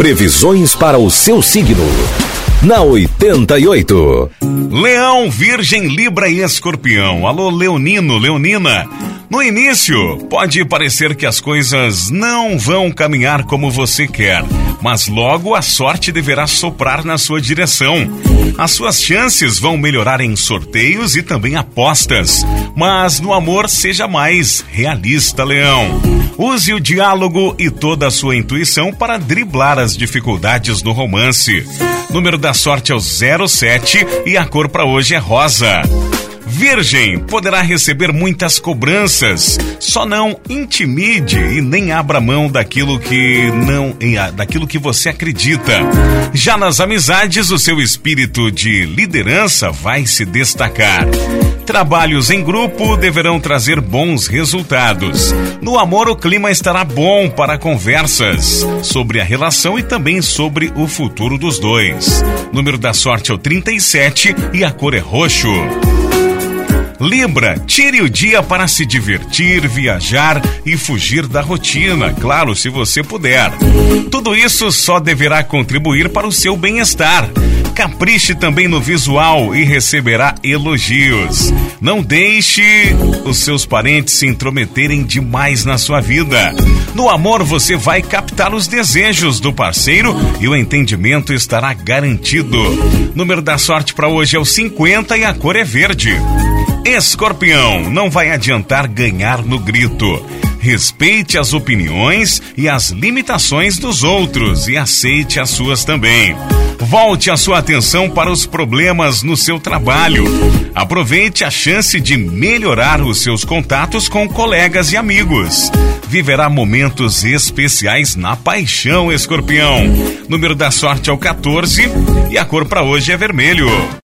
Previsões para o seu signo. Na 88. Leão, Virgem, Libra e Escorpião. Alô, Leonino, Leonina. No início, pode parecer que as coisas não vão caminhar como você quer, mas logo a sorte deverá soprar na sua direção. As suas chances vão melhorar em sorteios e também apostas, mas no amor seja mais realista, Leão. Use o diálogo e toda a sua intuição para driblar as dificuldades no romance. Número da sorte é o 07 e a cor para hoje é rosa. Virgem poderá receber muitas cobranças. Só não intimide e nem abra mão daquilo que não daquilo que você acredita. Já nas amizades, o seu espírito de liderança vai se destacar. Trabalhos em grupo deverão trazer bons resultados. No amor, o clima estará bom para conversas sobre a relação e também sobre o futuro dos dois. Número da sorte é o 37 e a cor é roxo. Libra, tire o dia para se divertir, viajar e fugir da rotina, claro, se você puder. Tudo isso só deverá contribuir para o seu bem-estar. Capriche também no visual e receberá elogios. Não deixe os seus parentes se intrometerem demais na sua vida. No amor, você vai captar os desejos do parceiro e o entendimento estará garantido. Número da sorte para hoje é o 50 e a cor é verde. Escorpião, não vai adiantar ganhar no grito. Respeite as opiniões e as limitações dos outros e aceite as suas também. Volte a sua atenção para os problemas no seu trabalho. Aproveite a chance de melhorar os seus contatos com colegas e amigos. Viverá momentos especiais na paixão, escorpião. Número da sorte é o 14 e a cor para hoje é vermelho.